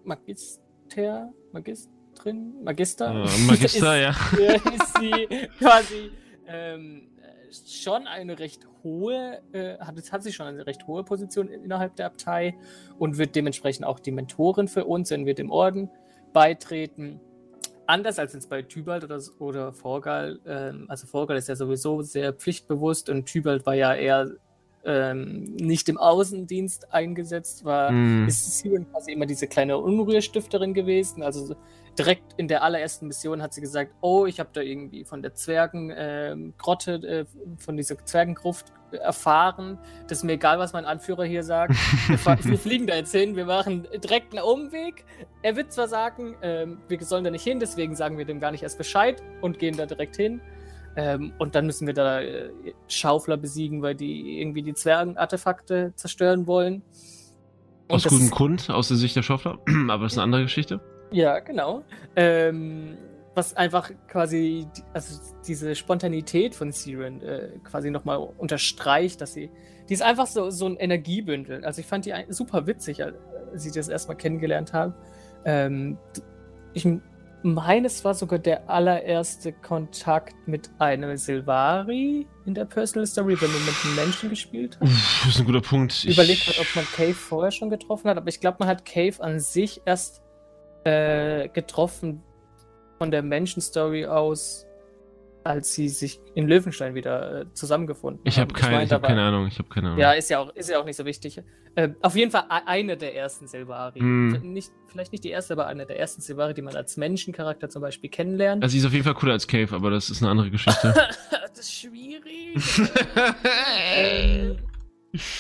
Magister, Magistrin, Magister, äh, Magister, ist, ja. ist sie quasi ähm, schon eine recht hohe, äh, hat, hat sie schon eine recht hohe Position innerhalb der Abtei und wird dementsprechend auch die Mentorin für uns, wenn wir dem Orden beitreten. Anders als jetzt bei Tybalt oder, oder Vorgal, ähm, also Vorgal ist ja sowieso sehr pflichtbewusst und Tybalt war ja eher ähm, nicht im Außendienst eingesetzt war, mm. ist Siren quasi immer diese kleine Unruhestifterin gewesen. Also direkt in der allerersten Mission hat sie gesagt, oh, ich habe da irgendwie von der Zwergengrotte, ähm, äh, von dieser Zwergengruft erfahren. Das ist mir egal, was mein Anführer hier sagt. Wir, wir, fliegen da jetzt hin, wir machen direkt einen Umweg. Er wird zwar sagen, ähm, wir sollen da nicht hin, deswegen sagen wir dem gar nicht erst Bescheid und gehen da direkt hin. Ähm, und dann müssen wir da äh, Schaufler besiegen, weil die irgendwie die Zwergenartefakte zerstören wollen. Und aus gutem Grund, aus der Sicht der Schaufler, aber das ist eine andere Geschichte. Ja, genau. Ähm, was einfach quasi, also diese Spontanität von Siren äh, quasi nochmal unterstreicht, dass sie, die ist einfach so, so ein Energiebündel. Also ich fand die super witzig, als ich das erstmal kennengelernt habe. Ähm, ich meine, es war sogar der allererste Kontakt mit einem Silvari in der Personal Story, wenn du mit einem Menschen gespielt hast. Das ist ein guter Punkt. Überlegt hat, ob man Cave vorher schon getroffen hat, aber ich glaube, man hat Cave an sich erst äh, getroffen von der Menschen-Story aus, als sie sich in Löwenstein wieder äh, zusammengefunden ich hab haben. Kein, ich, ich habe keine Ahnung, ich habe keine Ahnung. Ja, ist ja auch, ist ja auch nicht so wichtig. Äh, auf jeden Fall eine der ersten Silvari. Mm. Nicht, vielleicht nicht die erste, aber eine der ersten Silvari, die man als Menschencharakter zum Beispiel kennenlernt. Also sie ist auf jeden Fall cooler als Cave, aber das ist eine andere Geschichte. das ist schwierig. ähm,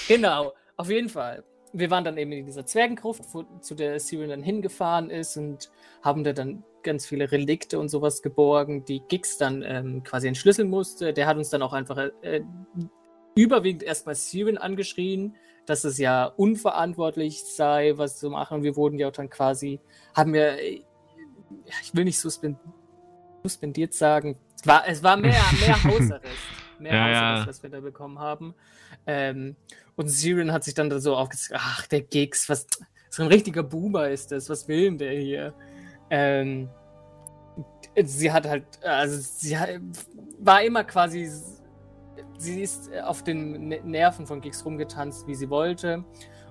genau, auf jeden Fall wir waren dann eben in dieser Zwergengruft, wo, zu der Siren dann hingefahren ist und haben da dann ganz viele Relikte und sowas geborgen, die Gix dann ähm, quasi entschlüsseln musste. Der hat uns dann auch einfach äh, überwiegend erstmal Siren angeschrien, dass es ja unverantwortlich sei, was zu machen. Wir wurden ja auch dann quasi, haben wir, äh, ich will nicht suspendiert sagen, es war, es war mehr, mehr Hausarrest. mehr Ja, als ja. was wir da bekommen haben. Ähm, und Siren hat sich dann da so aufgezogen, ach, der Gigs, was, so ein richtiger Boomer ist das, was will denn der hier? Ähm, sie hat halt, also sie hat, war immer quasi, sie ist auf den Ne- Nerven von Gigs rumgetanzt, wie sie wollte.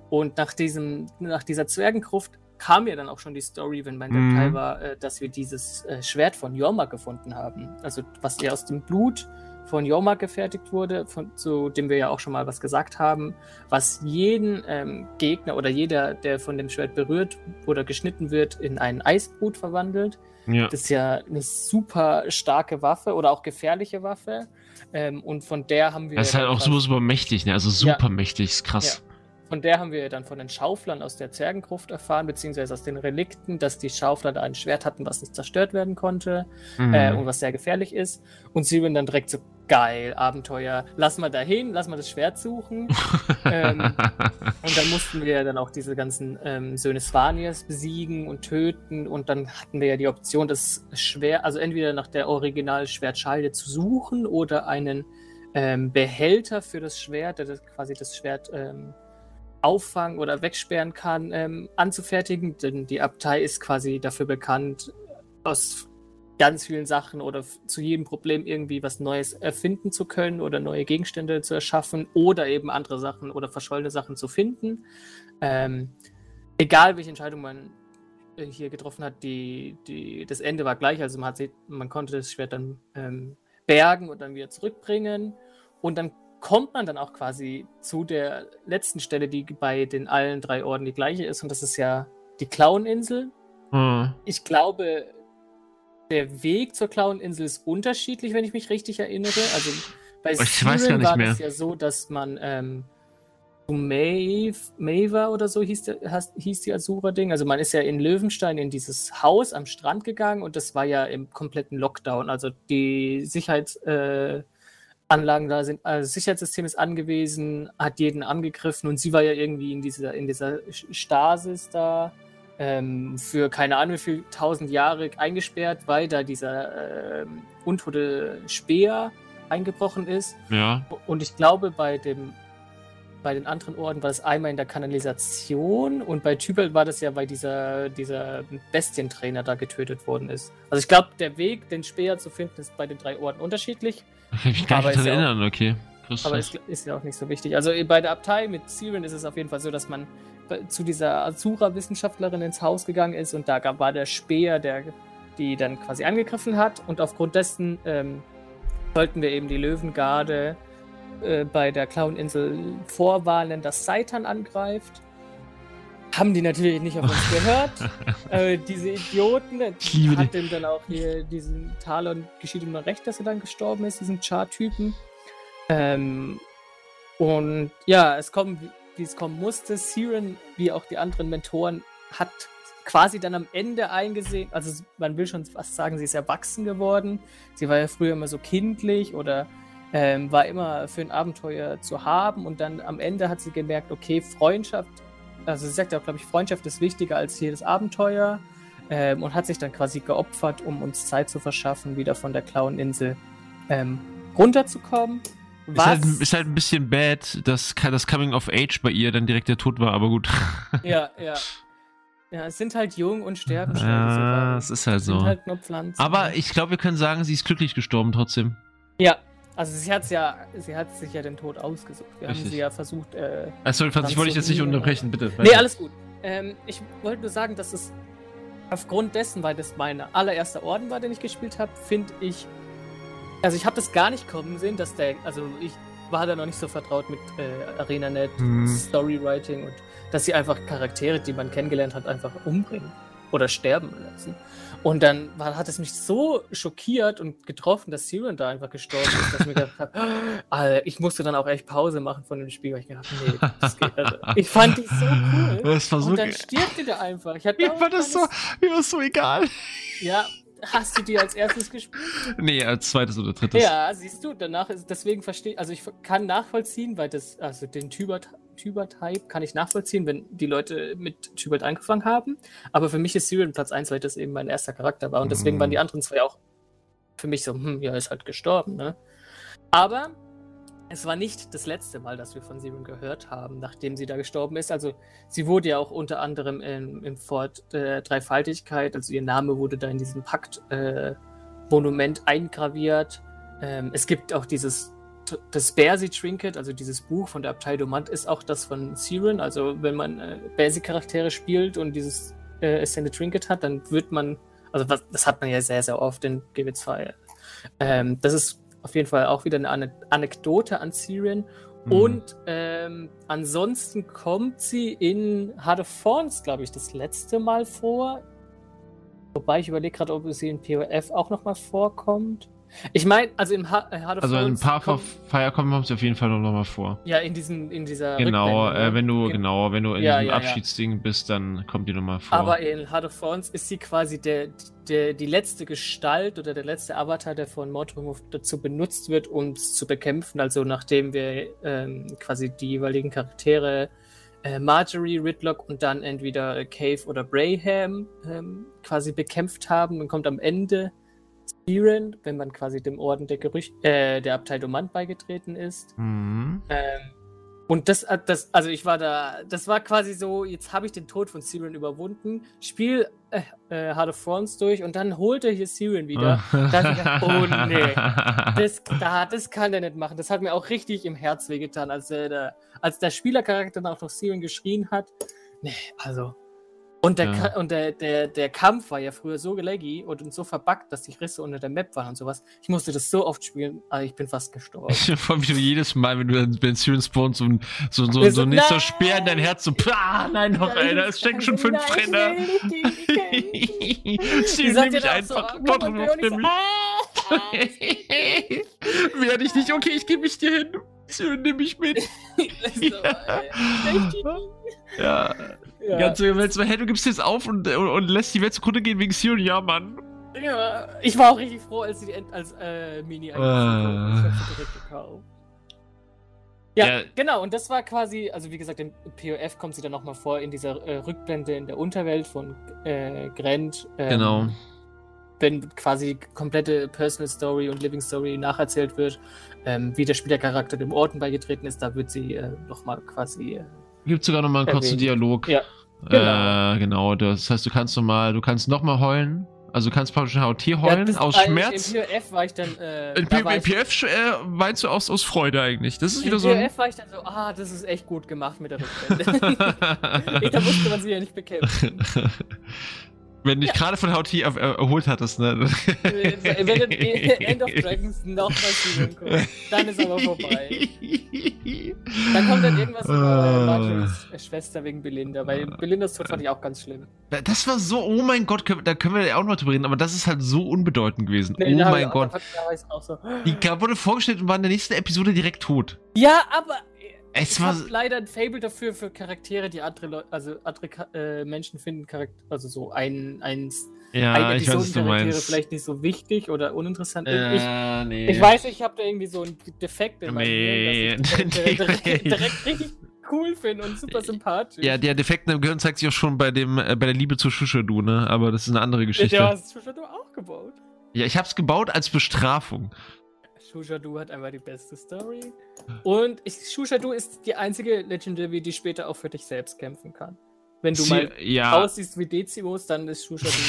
Und nach, diesem, nach dieser Zwergengruft kam ja dann auch schon die Story, wenn mein Mhm. War, äh, dass wir dieses äh, Schwert von Jorma gefunden haben. Also was ja aus dem Blut von Jorma gefertigt wurde, von, zu dem wir ja auch schon mal was gesagt haben, was jeden ähm, Gegner oder jeder, der von dem Schwert berührt oder geschnitten wird, in einen Eisbrut verwandelt. Ja. Das ist ja eine super starke Waffe oder auch gefährliche Waffe. Ähm, und von der haben wir. Das ist halt auch super, super mächtig, ne? Also super mächtig, ist krass. Von der haben wir dann von den Schauflern aus der Zergengruft erfahren, beziehungsweise aus den Relikten, dass die Schaufler da ein Schwert hatten, was nicht zerstört werden konnte Mhm. äh, und was sehr gefährlich ist. Und Siren dann direkt so, geil, Abenteuer, lass mal dahin, lass mal das Schwert suchen. ähm, und dann mussten wir dann auch diese ganzen ähm, Söhne Svanias besiegen und töten. Und dann hatten wir ja die Option, das Schwert, also entweder nach der Original-Schwertscheide zu suchen oder einen ähm, Behälter für das Schwert, der das, quasi das Schwert ähm, auffangen oder wegsperren kann, ähm, anzufertigen. Denn die Abtei ist quasi dafür bekannt, aus ganz vielen Sachen oder zu jedem Problem irgendwie was Neues erfinden zu können oder neue Gegenstände zu erschaffen oder eben andere Sachen oder verschollene Sachen zu finden. Ähm, egal welche Entscheidung man äh, hier getroffen hat, die, die, das Ende war gleich. Also man, hat man konnte das Schwert dann ähm, bergen und dann wieder zurückbringen. Und dann kommt man dann auch quasi zu der letzten Stelle, die bei den allen drei Orden die gleiche ist. Und das ist ja die Clown-Insel. Mhm. Ich glaube, der Weg zur Clown-Insel ist unterschiedlich, wenn ich mich richtig erinnere. Also bei Ich war es ja so, dass man ähm, Maeva oder so hieß, der, hieß die Azura-Ding. Also man ist ja in Löwenstein in dieses Haus am Strand gegangen und das war ja im kompletten Lockdown. Also die Sicherheitsanlagen äh, Anlagen da sind, also das Sicherheitssystem ist angewiesen, hat jeden angegriffen und sie war ja irgendwie in dieser, in dieser Stasis da ähm, für keine Ahnung wie viel tausend Jahre eingesperrt, weil da dieser ähm, untote Speer eingebrochen ist. Ja. Und ich glaube, bei dem bei den anderen Orden war das einmal in der Kanalisation und bei Tübel war das ja, weil dieser, dieser Bestientrainer da getötet worden ist. Also ich glaube, der Weg, den Speer zu finden, ist bei den drei Orden unterschiedlich. Ich kann mich gar nicht daran ja auch- erinnern, okay. Krass. Aber ist, ist ja auch nicht so wichtig. Also bei der Abtei mit Siren ist es auf jeden Fall so, dass man zu dieser Azura-Wissenschaftlerin ins Haus gegangen ist und da gab, war der Speer, der die dann quasi angegriffen hat. Und aufgrund dessen ähm, sollten wir eben die Löwengarde äh, bei der Clown-Insel vorwarnen, dass Seitan angreift. Haben die natürlich nicht auf uns gehört. äh, diese Idioten, Ich liebe hat dem dann auch hier diesen Talon geschieht ihm noch recht, dass er dann gestorben ist, diesen Char-Typen. Ähm, und ja, es kommt, wie- wie es kommen musste. Siren, wie auch die anderen Mentoren, hat quasi dann am Ende eingesehen, also man will schon fast sagen, sie ist erwachsen geworden. Sie war ja früher immer so kindlich oder ähm, war immer für ein Abenteuer zu haben und dann am Ende hat sie gemerkt, okay, Freundschaft, also sie sagt ja auch, glaube ich, Freundschaft ist wichtiger als jedes Abenteuer ähm, und hat sich dann quasi geopfert, um uns Zeit zu verschaffen, wieder von der Clown-Insel ähm, runterzukommen. Ist halt, ist halt ein bisschen bad, dass das Coming of Age bei ihr dann direkt der Tod war, aber gut. Ja, ja. Ja, es sind halt jung und sterben schnell. Ja, es ist halt Es sind so. halt nur Pflanzen. Aber ich glaube, wir können sagen, sie ist glücklich gestorben trotzdem. Ja, also sie hat ja, sie hat sich ja den Tod ausgesucht. Wir haben Richtig. sie ja versucht. Äh, Also, ich wollte dich jetzt nicht unterbrechen, bitte. nee, alles gut. Ähm, ich wollte nur sagen, dass es aufgrund dessen, weil das mein allererster Orden war, den ich gespielt habe, finde ich. Also ich habe das gar nicht kommen sehen, dass der, also ich war da noch nicht so vertraut mit äh, ArenaNet, Hm. Storywriting und dass sie einfach Charaktere, die man kennengelernt hat, einfach umbringen oder sterben lassen. Und dann war, hat es mich so schockiert und getroffen, dass Siren da einfach gestorben ist, dass ich mir gedacht habe, Alter, ich musste dann auch echt Pause machen von dem Spiel, weil ich gedacht habe, nee, das geht also. Ich fand die so cool. Das war so Und dann ge- stirbt die da einfach. Ich hatte Mir war das so, mir war das so egal. Ja, hast du die als erstes gespielt? Nee, als zweites oder drittes. Ja, siehst du, danach ist deswegen verstehe also ich kann nachvollziehen, weil das also den Tybert Tybert Hype kann ich nachvollziehen, wenn die Leute mit Tybert angefangen haben, aber für mich ist Siren Platz 1, weil das eben mein erster Charakter war und deswegen Mhm. waren die anderen zwei auch für mich so, hm, ja, ist halt gestorben, ne? Aber es war nicht das letzte Mal, dass wir von Siren gehört haben, nachdem sie da gestorben ist. Also sie wurde ja auch unter anderem im, im Fort äh, Dreifaltigkeit, also ihr Name wurde da in diesem Pakt-Monument äh, eingraviert. Ähm, es gibt auch dieses das Bersi Trinket, also dieses Buch von der Abtei Domant, ist auch das von Siren. Also wenn man äh, Bersi-Charaktere spielt und dieses äh, Ascended Trinket hat, dann wird man, also was, das hat man ja sehr, sehr oft in GW2. Ähm, das ist auf jeden Fall auch wieder eine Anekdote an Siren. Mhm. Und ähm, ansonsten kommt sie in Heart of Thorns, glaube ich, das letzte Mal vor. Wobei ich überlege gerade, ob sie in POF auch nochmal vorkommt. Ich meine, also im ha äh, Heart of Also in Path of Fire kommt sie auf jeden Fall noch mal vor. Ja, in, diesen, in dieser Genau, äh, wenn du, genau, wenn du in ja, diesem ja, Abschiedsding ja. bist, dann kommt die noch mal vor. Aber in Heart of Thorns ist sie quasi der, der, die letzte Gestalt oder der letzte Avatar, der von Mordrum dazu benutzt wird, um es zu bekämpfen. Also nachdem wir ähm, quasi die jeweiligen Charaktere äh, Marjorie, Ridlock und dann entweder Cave oder Braham ähm, quasi bekämpft haben, dann kommt am Ende Siren, wenn man quasi dem Orden der, Gerücht äh, der Abtei Domant beigetreten ist. Mhm. Ähm, und das, äh, das, also ich war da, das war quasi so, jetzt habe ich den Tod von Siren überwunden, spiel äh, äh, Heart of Thrones durch und dann holt er hier Siren wieder. da gedacht, oh nee, das, da, das kann er nicht machen. Das hat mir auch richtig im Herz wehgetan, als, der, als der Spielercharakter dann auch noch Siren geschrien hat. Nee, also und, der, ja. und der, der, der Kampf war ja früher so laggy und so verbuggt, dass die Risse unter der Map waren und sowas. Ich musste das so oft spielen, aber ich bin fast gestorben. Ich freue mich jedes Mal, wenn du dann bei Syrian spawnst und so, so, so, so ein nächster Speer in dein Herz, so, pah, nein, noch nein, einer, es stecken schon fünf Renner. Sie nimm mich einfach, so, Gott, nimm mich. Werde ich nicht, okay, ich gebe mich dir hin. Nimm mich mit. ja. Ja. Die ganze Welt so, hey, du gibst jetzt auf und, und, und lässt die Welt zugrunde gehen wegen Sion. Ja, Mann. Ja, ich war auch richtig froh, als sie die als äh, Mini uh. Ja, ja, genau, und das war quasi, also wie gesagt, im POF kommt sie dann nochmal vor in dieser äh, Rückblende in der Unterwelt von äh, Grant. Ähm, genau. Wenn quasi komplette Personal Story und Living Story nacherzählt wird, ähm, wie der Spielercharakter dem Orden beigetreten ist, da wird sie äh, nochmal quasi äh, Gibt sogar noch mal einen kurzen Dialog. Ja. Genau. Äh, genau. Das heißt, du kannst noch mal, du kannst noch mal heulen. Also du kannst praktisch HOT heulen ja, aus Schmerz. Im POF war ich dann. Äh, in, da P PF äh, weinst du aus, aus Freude eigentlich. Das ist wieder so. Im POF war ich dann so, ah, das ist echt gut gemacht mit der Rückblende. da musste man sie ja nicht bekämpfen. Wenn du dich ja. gerade von er erholt hattest, ne? Wenn du End of Dragons nochmal spielen guckst, dann ist aber vorbei. Dann kommt dann irgendwas über Marjorie's Schwester wegen Belinda, weil Belindas Tod fand ich auch ganz schlimm. Das war so, oh mein Gott, da können wir ja auch noch drüber reden, aber das ist halt so unbedeutend gewesen. Nee, oh mein Gott. So. Die wurde vorgestellt und war in der nächsten Episode direkt tot. Ja, aber es ich war leider ein Fable dafür für Charaktere, die andere Leute, also andere äh, Menschen finden Charakter, also so ein, ein, ja, ein ich weiß, Charaktere vielleicht nicht so wichtig oder uninteressant. Äh, ich, nee. ich weiß, ich habe da irgendwie so einen Defekt in meinem nee. Gehirn, dass ich direkt, direkt, direkt richtig cool finde und super sympathisch. Ja, der Defekt im Gehirn zeigt sich auch schon bei dem bei der Liebe zu Shushadu, ne? Aber das ist eine andere Geschichte. Ja, du hast Shushadu auch gebaut. Ja, ich hab's gebaut als Bestrafung. Shushadu hat einfach die beste Story. Und ich, Shushadu ist die einzige Legendary, die später auch für dich selbst kämpfen kann. Wenn du Sie, mal ja. aussiehst wie Decimus, dann ist Shushadu.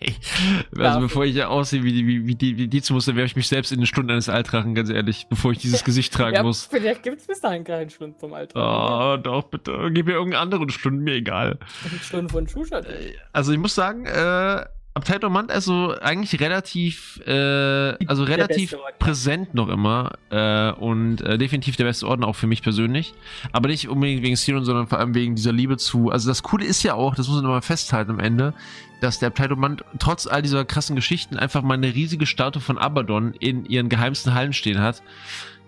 also Dafür. bevor ich ja aussehe wie, wie, wie, wie, wie Decimus, dann werfe ich mich selbst in den Stunden eines Altrachen, ganz ehrlich, bevor ich dieses Gesicht tragen ja, muss. Vielleicht gibt es bis dahin keinen Stunden vom Altrachen. Oh, doch, bitte. Gib mir irgendeinen anderen Stunden, mir egal. Stunden von Shushadu. Also ich muss sagen, äh, Abtei Dormant also eigentlich relativ, äh, also relativ präsent noch immer äh, und äh, definitiv der beste Orden auch für mich persönlich. Aber nicht unbedingt wegen Siren, sondern vor allem wegen dieser Liebe zu. Also das Coole ist ja auch, das muss man mal festhalten am Ende, dass der Abtei Dormant trotz all dieser krassen Geschichten einfach mal eine riesige Statue von Abaddon in ihren geheimsten Hallen stehen hat.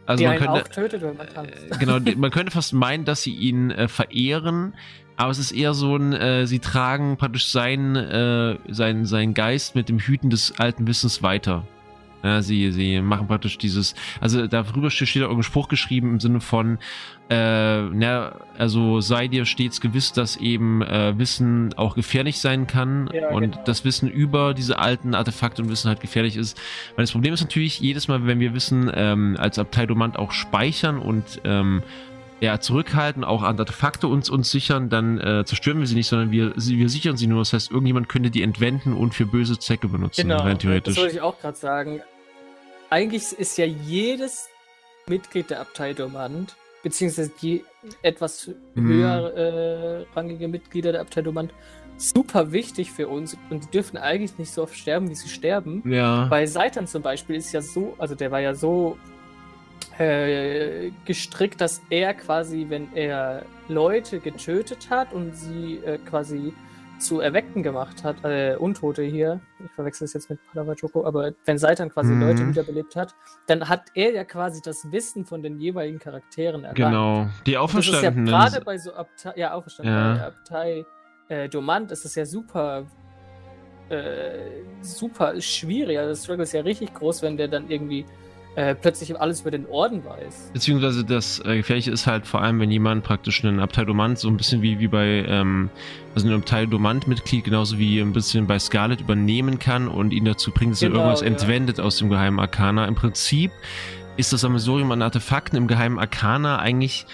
Also Die man könnte, auch tötet, wenn man. Äh, genau, man könnte fast meinen, dass sie ihn äh, verehren, aber es ist eher so ein, äh, sie tragen praktisch seinen, äh, seinen, seinen Geist mit dem Hüten des alten Wissens weiter. Ja, sie, sie machen praktisch dieses, also darüber steht, steht da irgendein Spruch geschrieben im Sinne von, äh, na, also sei dir stets gewiss, dass eben äh, Wissen auch gefährlich sein kann Ja, und genau. das Wissen über diese alten Artefakte und Wissen halt gefährlich ist. Weil das Problem ist natürlich, jedes Mal, wenn wir Wissen ähm, als Abteildomant auch speichern und ähm, ja, zurückhalten, auch Artefakte uns, uns sichern, dann äh, zerstören wir sie nicht, sondern wir, sie, wir sichern sie nur. Das heißt, irgendjemand könnte die entwenden und für böse Zwecke benutzen, Genau, rein das theoretisch. wollte ich auch gerade sagen. Eigentlich ist ja jedes Mitglied der Abtei Domant, beziehungsweise die etwas Mhm. höher äh, Mitglieder der Abtei Domant, super wichtig für uns und die dürfen eigentlich nicht so oft sterben, wie sie sterben. Ja. Bei Seitan zum Beispiel ist ja so, also der war ja so äh, gestrickt, dass er quasi, wenn er Leute getötet hat und sie äh, quasi zu Erweckten gemacht hat, äh, Untote hier, ich verwechsel es jetzt mit Palavachoko, aber wenn Seitan quasi Mhm. Leute wiederbelebt hat, dann hat er ja quasi das Wissen von den jeweiligen Charakteren erlangt. Genau. Die Und Das ist ja Auferstandenen. gerade bei so Abtei, ja, Auferstanden, Ja. Abtei äh, Domant ist es ja super, äh, super schwierig. Also das Struggle ist ja richtig groß, wenn der dann irgendwie äh, plötzlich alles über den Orden weiß. Beziehungsweise das äh, Gefährliche ist halt vor allem, wenn jemand praktisch einen Abteildomant, so ein bisschen wie, wie bei, ähm, also ein Abteildomant-Mitglied, genauso wie ein bisschen bei Scarlet übernehmen kann und ihn dazu bringt, dass er Genau, irgendwas ja. entwendet aus dem geheimen Arkana. Im Prinzip ist das Sammelsurium an Artefakten im geheimen Arkana eigentlich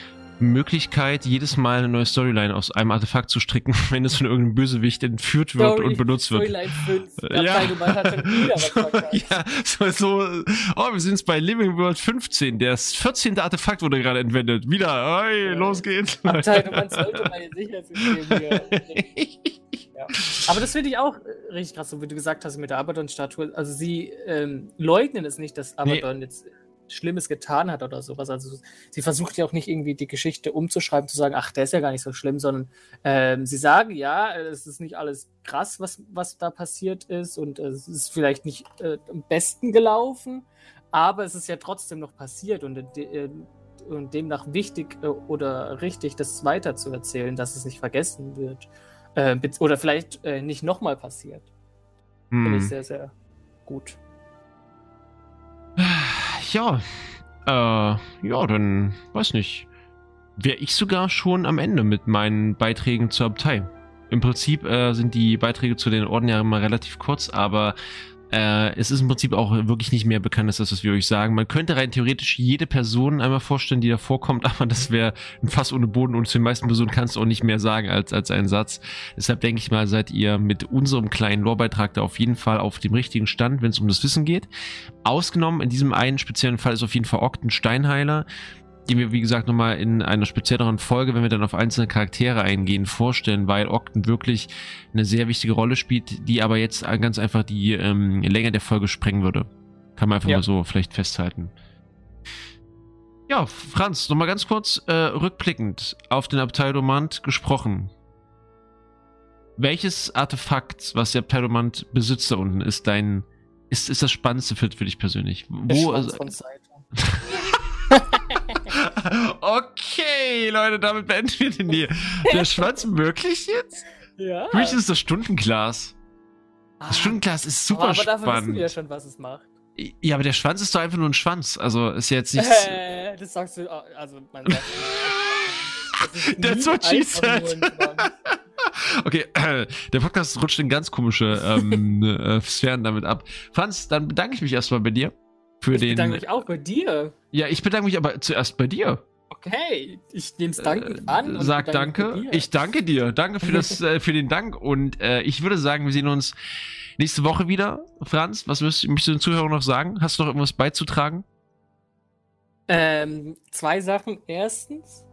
Möglichkeit, jedes Mal eine neue Storyline aus einem Artefakt zu stricken, wenn es von irgendeinem Bösewicht entführt wird Story- und benutzt wird. Storyline 5. Ja. Ja. Domant hat schon wieder was verkackt. ja, so, so, oh, wir sind jetzt bei Living World 15. Das 14. Artefakt wurde gerade entwendet. Wieder, hey, Ja. los geht's. Abtei Domant sollte mal ihr Sicherheitssystem hier. Ja. Aber das finde ich auch äh, richtig krass, so wie du gesagt hast mit der Abaddon-Statue. Also sie ähm, leugnen es nicht, dass Abaddon jetzt Schlimmes getan hat oder sowas. Also sie versucht ja auch nicht irgendwie die Geschichte umzuschreiben, zu sagen, ach, der ist ja gar nicht so schlimm, sondern ähm, sie sagen, ja, es ist nicht alles krass, was, was da passiert ist und äh, es ist vielleicht nicht äh, am besten gelaufen, aber es ist ja trotzdem noch passiert und, äh, und demnach wichtig äh, oder richtig, das weiter zu erzählen, dass es nicht vergessen wird. Äh, oder vielleicht äh, nicht nochmal passiert. Finde ich Hm. sehr, sehr gut. Ja, äh, ja, dann, weiß nicht, wäre ich sogar schon am Ende mit meinen Beiträgen zur Abtei. Im Prinzip äh, sind die Beiträge zu den Orden ja immer relativ kurz, aber äh, es ist im Prinzip auch wirklich nicht mehr bekannt als das, was wir euch sagen. Man könnte rein theoretisch jede Person einmal vorstellen, die da vorkommt, aber das wäre ein Fass ohne Boden und zu den meisten Personen kannst du auch nicht mehr sagen als, als einen Satz. Deshalb denke ich mal, seid ihr mit unserem kleinen Lorebeitrag da auf jeden Fall auf dem richtigen Stand, wenn es um das Wissen geht. Ausgenommen in diesem einen speziellen Fall ist auf jeden Fall Ogden Steinheiler, den wir, wie gesagt, nochmal in einer spezielleren Folge, wenn wir dann auf einzelne Charaktere eingehen, vorstellen, weil Ogden wirklich eine sehr wichtige Rolle spielt, die aber jetzt ganz einfach die ähm, Länge der Folge sprengen würde. Kann man einfach Ja. mal so vielleicht festhalten. Ja, Franz, nochmal ganz kurz äh, rückblickend auf den Abteildomant gesprochen. Welches Artefakt, was der Abteildomant besitzt da unten, ist dein, ist, ist das Spannendste für, für dich persönlich? Wo, also, Seitan. okay, Leute, damit beenden wir den hier. Der Schwanz möglich jetzt? Ja. Für mich ist das Stundenglas. Ah, Das Stundenglas ist super aber dafür wissen spannend. wir ja schon, was es macht. Ja, aber der Schwanz ist doch einfach nur ein Schwanz. Also ist ja jetzt nichts. Äh, das sagst du, also man sagt. That's what she said. Okay, der Podcast rutscht in ganz komische ähm, äh, Sphären damit ab. Franz, dann bedanke ich mich erstmal bei dir. Für Ich den. bedanke mich auch bei dir. Ja, ich bedanke mich aber zuerst bei dir. Okay, ich nehme es dankend an. und Sag danke. Ich danke dir. Danke für, das, äh, für den Dank. Und äh, ich würde sagen, wir sehen uns nächste Woche wieder. Franz, was möchtest, du den Zuhörern noch sagen? Hast du noch irgendwas beizutragen? Ähm, zwei Sachen. Erstens,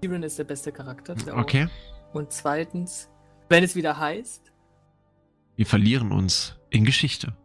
Tyrion ist der beste Charakter. der. Okay. Und zweitens, wenn es wieder heißt, Wir verlieren uns in Geschichte.